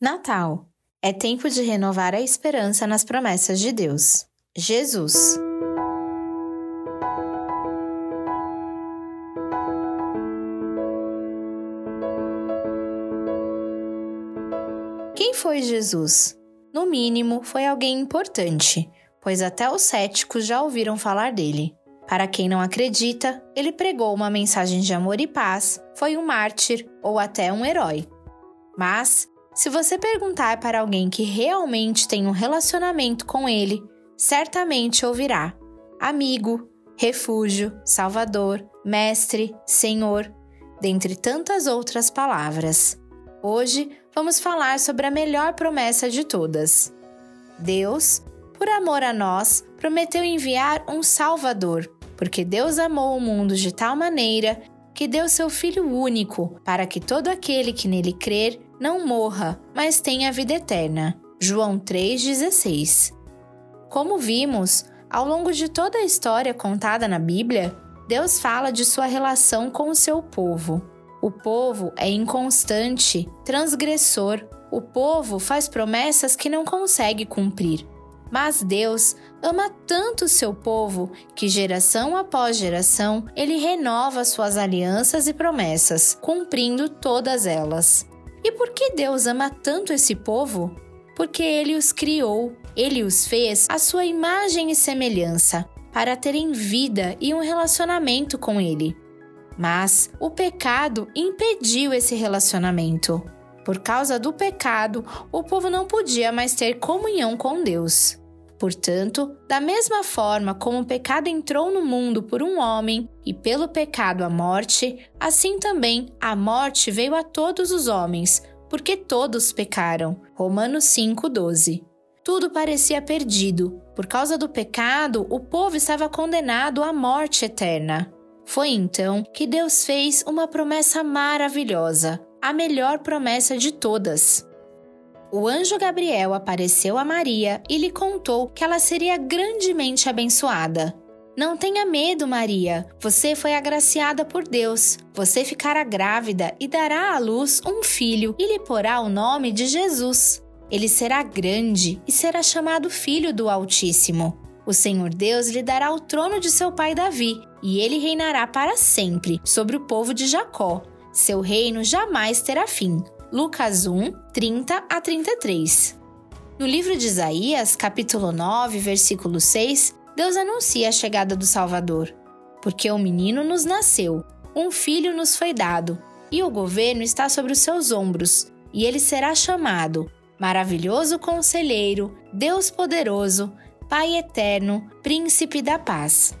Natal é tempo de renovar a esperança nas promessas de Deus. Jesus. Quem foi Jesus? No mínimo, foi alguém importante, pois até os céticos já ouviram falar dele. Para quem não acredita, ele pregou uma mensagem de amor e paz, foi um mártir ou até um herói. Mas se você perguntar para alguém que realmente tem um relacionamento com ele, certamente ouvirá: amigo, refúgio, salvador, mestre, senhor, dentre tantas outras palavras. Hoje vamos falar sobre a melhor promessa de todas. Deus, por amor a nós, prometeu enviar um Salvador, porque Deus amou o mundo de tal maneira que deu seu Filho único, para que todo aquele que nele crer não morra, mas tenha vida eterna. João 3,16. Como vimos, ao longo de toda a história contada na Bíblia, Deus fala de sua relação com o seu povo. O povo é inconstante, transgressor. O povo faz promessas que não consegue cumprir. Mas Deus ama tanto o seu povo que, geração após geração, ele renova suas alianças e promessas, cumprindo todas elas. E por que Deus ama tanto esse povo? Porque ele os criou, ele os fez à sua imagem e semelhança, para terem vida e um relacionamento com ele. Mas o pecado impediu esse relacionamento. Por causa do pecado, o povo não podia mais ter comunhão com Deus. Portanto, da mesma forma como o pecado entrou no mundo por um homem e pelo pecado a morte, assim também a morte veio a todos os homens, porque todos pecaram. Romanos 5:12. Tudo parecia perdido. Por causa do pecado, o povo estava condenado à morte eterna. Foi então que Deus fez uma promessa maravilhosa, a melhor promessa de todas o anjo Gabriel apareceu a Maria e lhe contou que ela seria grandemente abençoada. Não tenha medo, Maria. Você foi agraciada por Deus. Você ficará grávida e dará à luz um filho e lhe porá o nome de Jesus. Ele será grande e será chamado Filho do Altíssimo. O Senhor Deus lhe dará o trono de seu pai Davi, e ele reinará para sempre sobre o povo de Jacó. Seu reino jamais terá fim. Lucas 1, 30 a 33. No livro de Isaías, capítulo 9, versículo 6, Deus anuncia a chegada do Salvador. Porque um menino nos nasceu, um filho nos foi dado, e o governo está sobre os seus ombros, e ele será chamado Maravilhoso Conselheiro, Deus Poderoso, Pai Eterno, Príncipe da Paz.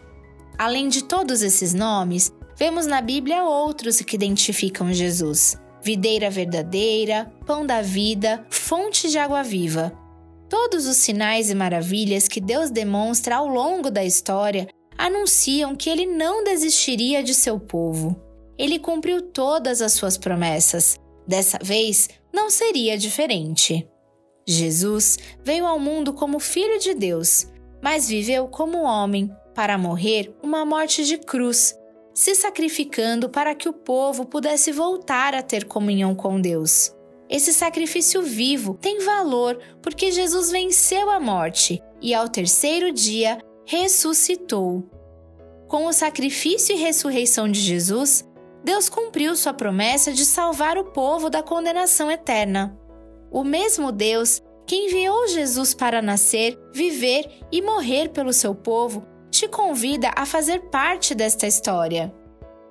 Além de todos esses nomes, vemos na Bíblia outros que identificam Jesus videira verdadeira, pão da vida, fonte de água viva. Todos os sinais e maravilhas que Deus demonstra ao longo da história anunciam que ele não desistiria de seu povo. Ele cumpriu todas as suas promessas. Dessa vez, não seria diferente. Jesus veio ao mundo como Filho de Deus, mas viveu como homem para morrer uma morte de cruz se sacrificando para que o povo pudesse voltar a ter comunhão com Deus. Esse sacrifício vivo tem valor porque Jesus venceu a morte e, ao terceiro dia, ressuscitou. Com o sacrifício e ressurreição de Jesus, Deus cumpriu sua promessa de salvar o povo da condenação eterna. O mesmo Deus que enviou Jesus para nascer, viver e morrer pelo seu povo te convida a fazer parte desta história.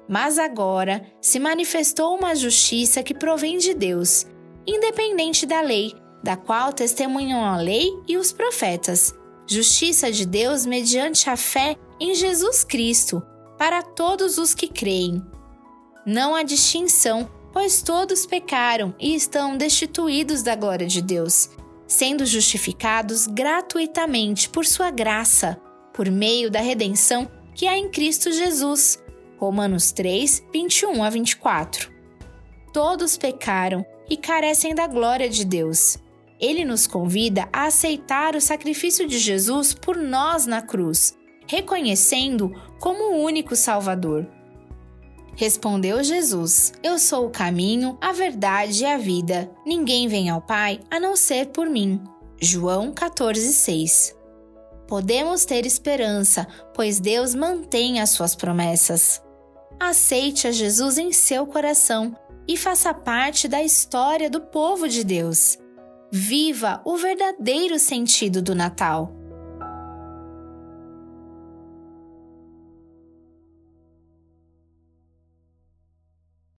Mas agora se manifestou uma justiça que provém de Deus, independente da lei, da qual testemunham a lei e os profetas. Justiça de Deus mediante a fé em Jesus Cristo, para todos os que creem. Não há distinção, pois todos pecaram e estão destituídos da glória de Deus, sendo justificados gratuitamente por sua graça por meio da redenção que há em Cristo Jesus. Romanos 3, 21 a 24. Todos pecaram e carecem da glória de Deus. Ele nos convida a aceitar o sacrifício de Jesus por nós na cruz, reconhecendo como o único Salvador. Respondeu Jesus: Eu sou o caminho, a verdade e a vida. Ninguém vem ao Pai a não ser por mim. João 14,6 Podemos ter esperança, pois Deus mantém as suas promessas. Aceite a Jesus em seu coração e faça parte da história do povo de Deus. Viva o verdadeiro sentido do Natal.